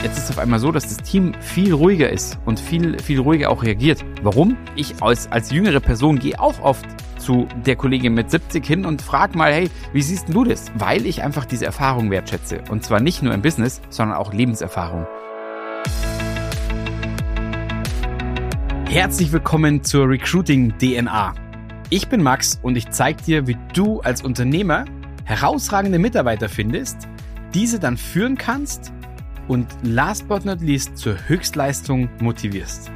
Jetzt ist es auf einmal so, dass das Team viel ruhiger ist und viel, viel ruhiger auch reagiert. Warum? Ich als, als jüngere Person gehe auch oft zu der Kollegin mit 70 hin und frage mal, hey, wie siehst du das? Weil ich einfach diese Erfahrung wertschätze. Und zwar nicht nur im Business, sondern auch Lebenserfahrung. Herzlich willkommen zur Recruiting DNA. Ich bin Max und ich zeige dir, wie du als Unternehmer herausragende Mitarbeiter findest, diese dann führen kannst und last but not least zur Höchstleistung motivierst.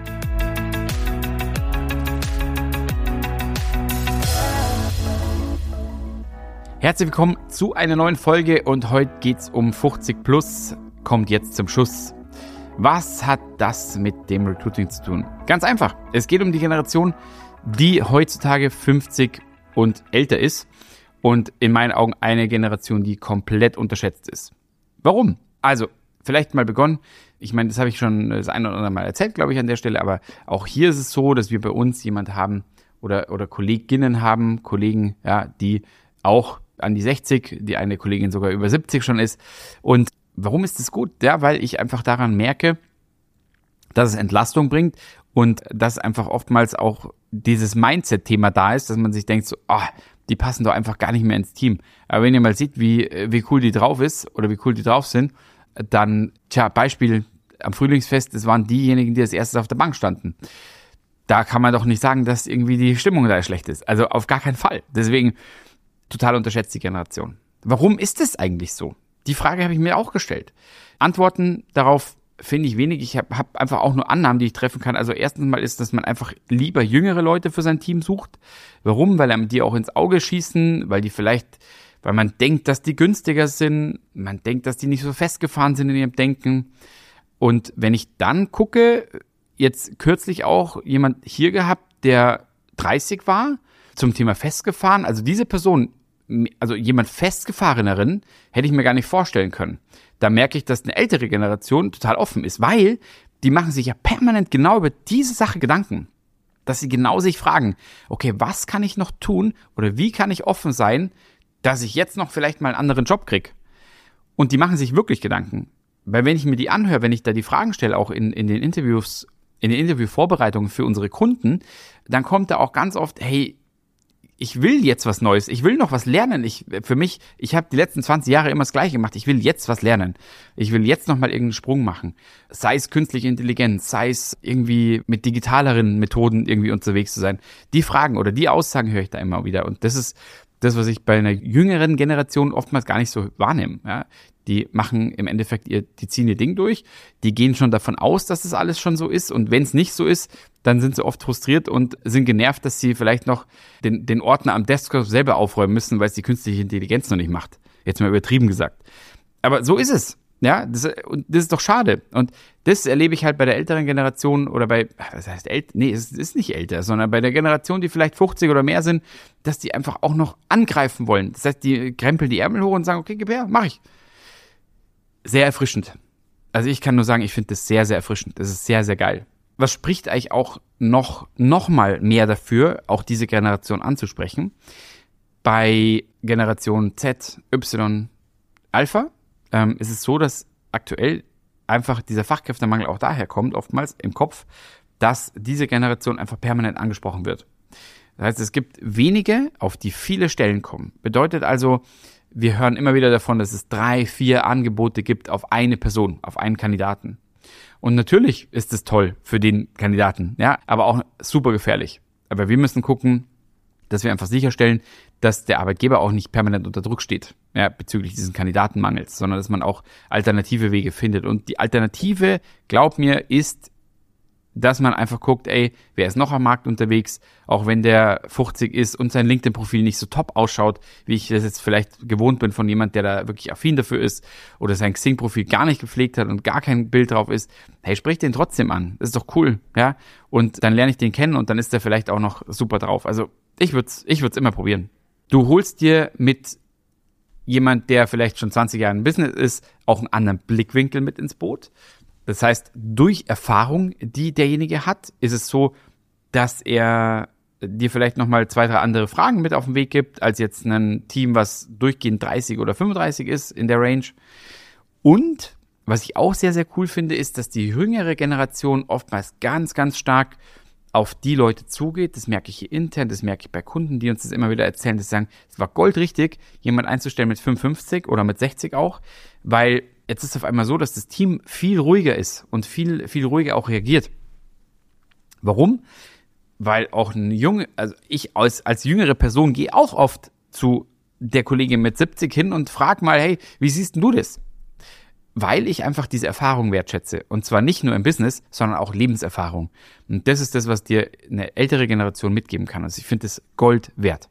Herzlich willkommen zu einer neuen Folge und heute geht's um 50 plus, kommt jetzt zum Schuss. Was hat das mit dem Recruiting zu tun? Ganz einfach. Es geht um die Generation, die heutzutage 50 und älter ist und in meinen Augen eine Generation, die komplett unterschätzt ist. Warum? Also, vielleicht mal begonnen. Ich meine, das habe ich schon das eine oder andere Mal erzählt, glaube ich, an der Stelle, aber auch hier ist es so, dass wir bei uns jemand haben oder, oder Kolleginnen haben, Kollegen, ja, die auch an die 60, die eine Kollegin sogar über 70 schon ist. Und Warum ist das gut? Ja, weil ich einfach daran merke, dass es Entlastung bringt und dass einfach oftmals auch dieses Mindset-Thema da ist, dass man sich denkt, so, oh, die passen doch einfach gar nicht mehr ins Team. Aber wenn ihr mal seht, wie, wie cool die drauf ist oder wie cool die drauf sind, dann, tja, Beispiel am Frühlingsfest, das waren diejenigen, die als erstes auf der Bank standen. Da kann man doch nicht sagen, dass irgendwie die Stimmung da schlecht ist. Also auf gar keinen Fall. Deswegen total unterschätzt die Generation. Warum ist es eigentlich so? Die Frage habe ich mir auch gestellt. Antworten darauf finde ich wenig. Ich habe hab einfach auch nur Annahmen, die ich treffen kann. Also erstens mal ist, dass man einfach lieber jüngere Leute für sein Team sucht. Warum? Weil einem die auch ins Auge schießen, weil die vielleicht, weil man denkt, dass die günstiger sind, man denkt, dass die nicht so festgefahren sind in ihrem Denken. Und wenn ich dann gucke, jetzt kürzlich auch jemand hier gehabt, der 30 war, zum Thema festgefahren. Also diese Person also jemand festgefahreneren hätte ich mir gar nicht vorstellen können. Da merke ich, dass eine ältere Generation total offen ist, weil die machen sich ja permanent genau über diese Sache Gedanken. Dass sie genau sich fragen, okay, was kann ich noch tun oder wie kann ich offen sein, dass ich jetzt noch vielleicht mal einen anderen Job krieg? Und die machen sich wirklich Gedanken. Weil wenn ich mir die anhöre, wenn ich da die Fragen stelle, auch in, in den Interviews, in den Interviewvorbereitungen für unsere Kunden, dann kommt da auch ganz oft, hey, ich will jetzt was Neues, ich will noch was lernen. Ich, für mich, ich habe die letzten 20 Jahre immer das Gleiche gemacht. Ich will jetzt was lernen. Ich will jetzt noch mal irgendeinen Sprung machen. Sei es künstliche Intelligenz, sei es irgendwie mit digitaleren Methoden irgendwie unterwegs zu sein. Die Fragen oder die Aussagen höre ich da immer wieder. Und das ist das, was ich bei einer jüngeren Generation oftmals gar nicht so wahrnehme. Ja, die machen im Endeffekt ihr, die ziehen ihr Ding durch, die gehen schon davon aus, dass das alles schon so ist und wenn es nicht so ist, dann sind sie oft frustriert und sind genervt, dass sie vielleicht noch den, den Ordner am Desktop selber aufräumen müssen, weil es die künstliche Intelligenz noch nicht macht. Jetzt mal übertrieben gesagt. Aber so ist es. Ja, das, und das ist doch schade. Und das erlebe ich halt bei der älteren Generation oder bei, was heißt älter? Nee, es ist nicht älter, sondern bei der Generation, die vielleicht 50 oder mehr sind, dass die einfach auch noch angreifen wollen. Das heißt, die krempeln die Ärmel hoch und sagen, okay, gib her, mach ich. Sehr erfrischend. Also ich kann nur sagen, ich finde das sehr, sehr erfrischend. Das ist sehr, sehr geil. Was spricht eigentlich auch noch, noch mal mehr dafür, auch diese Generation anzusprechen? Bei Generation Z, Y, Alpha ähm, ist es so, dass aktuell einfach dieser Fachkräftemangel auch daher kommt, oftmals im Kopf, dass diese Generation einfach permanent angesprochen wird. Das heißt, es gibt wenige, auf die viele Stellen kommen. Bedeutet also, wir hören immer wieder davon, dass es drei, vier Angebote gibt auf eine Person, auf einen Kandidaten. Und natürlich ist es toll für den Kandidaten, ja, aber auch super gefährlich. Aber wir müssen gucken, dass wir einfach sicherstellen, dass der Arbeitgeber auch nicht permanent unter Druck steht, ja, bezüglich diesen Kandidatenmangels, sondern dass man auch alternative Wege findet. Und die Alternative, glaub mir, ist dass man einfach guckt, ey, wer ist noch am Markt unterwegs, auch wenn der 50 ist und sein LinkedIn-Profil nicht so top ausschaut, wie ich das jetzt vielleicht gewohnt bin von jemand, der da wirklich affin dafür ist oder sein Xing-Profil gar nicht gepflegt hat und gar kein Bild drauf ist, hey, sprich den trotzdem an. Das ist doch cool, ja? Und dann lerne ich den kennen und dann ist der vielleicht auch noch super drauf. Also ich würde es ich würd's immer probieren. Du holst dir mit jemand, der vielleicht schon 20 Jahre im Business ist, auch einen anderen Blickwinkel mit ins Boot. Das heißt, durch Erfahrung, die derjenige hat, ist es so, dass er dir vielleicht nochmal zwei, drei andere Fragen mit auf den Weg gibt, als jetzt ein Team, was durchgehend 30 oder 35 ist in der Range. Und Was ich auch sehr, sehr cool finde, ist, dass die jüngere Generation oftmals ganz, ganz stark auf die Leute zugeht. Das merke ich hier intern, das merke ich bei Kunden, die uns das immer wieder erzählen, die sagen, es war goldrichtig, jemand einzustellen mit 55 oder mit 60 auch, weil jetzt ist auf einmal so, dass das Team viel ruhiger ist und viel, viel ruhiger auch reagiert. Warum? Weil auch ein junge, also ich als, als jüngere Person gehe auch oft zu der Kollegin mit 70 hin und frag mal, hey, wie siehst denn du das? Weil ich einfach diese Erfahrung wertschätze. Und zwar nicht nur im Business, sondern auch Lebenserfahrung. Und das ist das, was dir eine ältere Generation mitgeben kann. Also ich finde es Gold wert.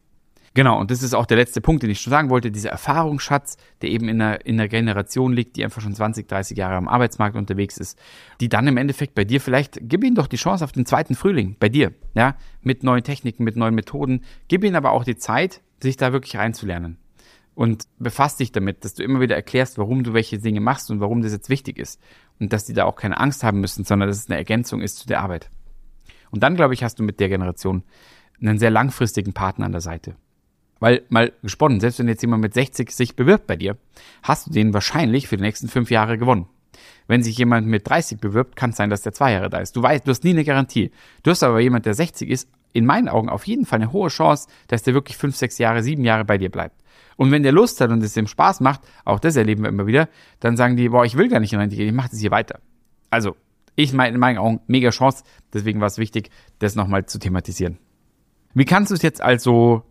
Genau, und das ist auch der letzte Punkt, den ich schon sagen wollte, dieser Erfahrungsschatz, der eben in einer, in einer Generation liegt, die einfach schon 20, 30 Jahre am Arbeitsmarkt unterwegs ist, die dann im Endeffekt bei dir vielleicht, gib ihnen doch die Chance auf den zweiten Frühling, bei dir, ja, mit neuen Techniken, mit neuen Methoden, gib ihnen aber auch die Zeit, sich da wirklich reinzulernen und befasst dich damit, dass du immer wieder erklärst, warum du welche Dinge machst und warum das jetzt wichtig ist. Und dass die da auch keine Angst haben müssen, sondern dass es eine Ergänzung ist zu der Arbeit. Und dann, glaube ich, hast du mit der Generation einen sehr langfristigen Partner an der Seite. Weil, mal gesponnen, selbst wenn jetzt jemand mit 60 sich bewirbt bei dir, hast du den wahrscheinlich für die nächsten fünf Jahre gewonnen. Wenn sich jemand mit 30 bewirbt, kann es sein, dass der zwei Jahre da ist. Du weißt, du hast nie eine Garantie. Du hast aber jemand, der 60 ist, in meinen Augen auf jeden Fall eine hohe Chance, dass der wirklich fünf, sechs Jahre, sieben Jahre bei dir bleibt. Und wenn der Lust hat und es ihm Spaß macht, auch das erleben wir immer wieder, dann sagen die, boah, ich will gar nicht in Rente gehen, ich mache das hier weiter. Also, ich meine in meinen Augen mega Chance, deswegen war es wichtig, das nochmal zu thematisieren. Wie kannst du es jetzt also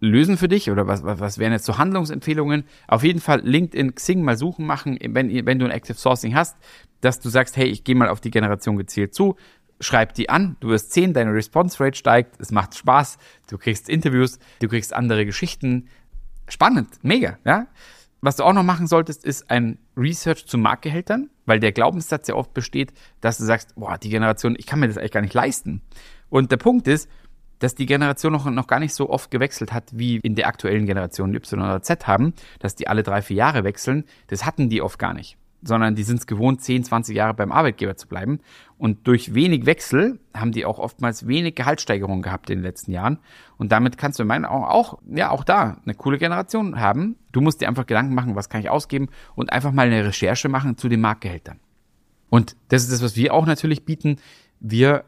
lösen für dich oder was, was, was wären jetzt so Handlungsempfehlungen? Auf jeden Fall LinkedIn, Xing mal suchen machen, wenn, wenn du ein Active Sourcing hast, dass du sagst, hey, ich gehe mal auf die Generation gezielt zu, schreib die an, du wirst sehen, deine Response Rate steigt, es macht Spaß, du kriegst Interviews, du kriegst andere Geschichten, spannend, mega, ja. Was du auch noch machen solltest, ist ein Research zu Marktgehältern, weil der Glaubenssatz ja oft besteht, dass du sagst, boah, die Generation, ich kann mir das eigentlich gar nicht leisten. Und der Punkt ist, dass die Generation noch, noch gar nicht so oft gewechselt hat, wie in der aktuellen Generation Y oder Z haben, dass die alle drei, vier Jahre wechseln. Das hatten die oft gar nicht sondern die sind es gewohnt, 10, 20 Jahre beim Arbeitgeber zu bleiben. Und durch wenig Wechsel haben die auch oftmals wenig Gehaltssteigerungen gehabt in den letzten Jahren. Und damit kannst du in meinen Augen auch, ja, auch da eine coole Generation haben. Du musst dir einfach Gedanken machen, was kann ich ausgeben und einfach mal eine Recherche machen zu den Marktgehältern. Und das ist das, was wir auch natürlich bieten. Wir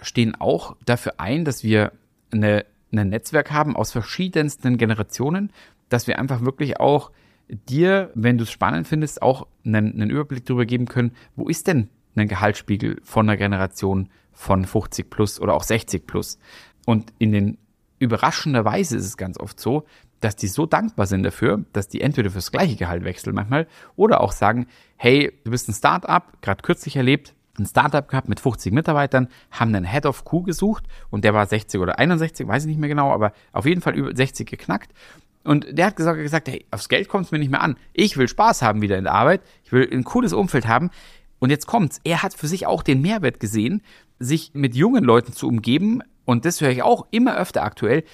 stehen auch dafür ein, dass wir eine, ein Netzwerk haben aus verschiedensten Generationen, dass wir einfach wirklich auch dir, wenn du es spannend findest, auch einen, einen Überblick darüber geben können, wo ist denn ein Gehaltsspiegel von einer Generation von 50 plus oder auch 60 plus. Und in den überraschenderweise ist es ganz oft so, dass die so dankbar sind dafür, dass die entweder fürs gleiche Gehalt wechseln manchmal oder auch sagen, hey, du bist ein Startup, gerade kürzlich erlebt, ein Startup gehabt mit 50 Mitarbeitern, haben einen Head of Q gesucht und der war 60 oder 61, weiß ich nicht mehr genau, aber auf jeden Fall über 60 geknackt und der hat gesagt, gesagt hey, aufs Geld kommt es mir nicht mehr an. Ich will Spaß haben wieder in der Arbeit. Ich will ein cooles Umfeld haben. Und jetzt kommt's. Er hat für sich auch den Mehrwert gesehen, sich mit jungen Leuten zu umgeben. Und das höre ich auch immer öfter aktuell.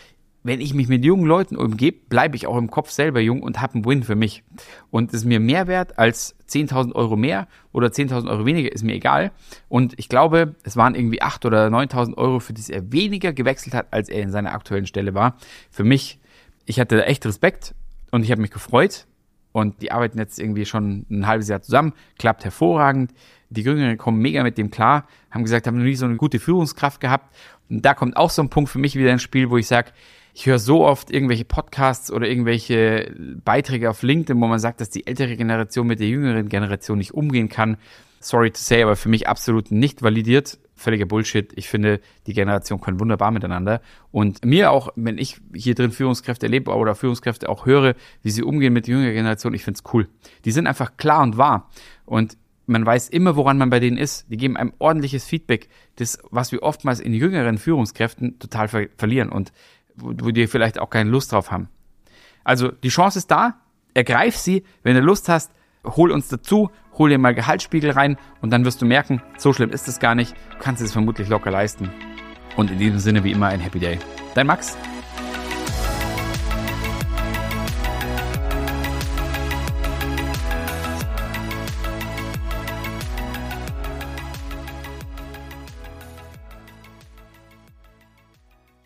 Wenn ich mich mit jungen Leuten umgebe, bleibe ich auch im Kopf selber jung und habe einen Win für mich. Und ist mir mehr wert als 10.000 Euro mehr oder 10.000 Euro weniger, ist mir egal. Und ich glaube, es waren irgendwie 8.000 oder 9.000 Euro, für die er weniger gewechselt hat, als er in seiner aktuellen Stelle war. Für mich ich hatte echt Respekt und ich habe mich gefreut. Und die arbeiten jetzt irgendwie schon ein halbes Jahr zusammen, klappt hervorragend. Die Jüngeren kommen mega mit dem klar, haben gesagt, haben noch nie so eine gute Führungskraft gehabt. Und da kommt auch so ein Punkt für mich wieder ins Spiel, wo ich sage, ich höre so oft irgendwelche Podcasts oder irgendwelche Beiträge auf LinkedIn, wo man sagt, dass die ältere Generation mit der jüngeren Generation nicht umgehen kann. Sorry to say, aber für mich absolut nicht validiert völliger Bullshit. Ich finde, die Generationen können wunderbar miteinander. Und mir auch, wenn ich hier drin Führungskräfte erlebe oder Führungskräfte auch höre, wie sie umgehen mit der jüngeren Generation, ich finde es cool. Die sind einfach klar und wahr. Und man weiß immer, woran man bei denen ist. Die geben einem ordentliches Feedback, das, was wir oftmals in jüngeren Führungskräften total ver verlieren und wo, wo die vielleicht auch keine Lust drauf haben. Also die Chance ist da, ergreif sie, wenn du Lust hast, hol uns dazu, hol dir mal Gehaltsspiegel rein und dann wirst du merken, so schlimm ist es gar nicht, du kannst es vermutlich locker leisten. Und in diesem Sinne wie immer ein Happy Day. Dein Max.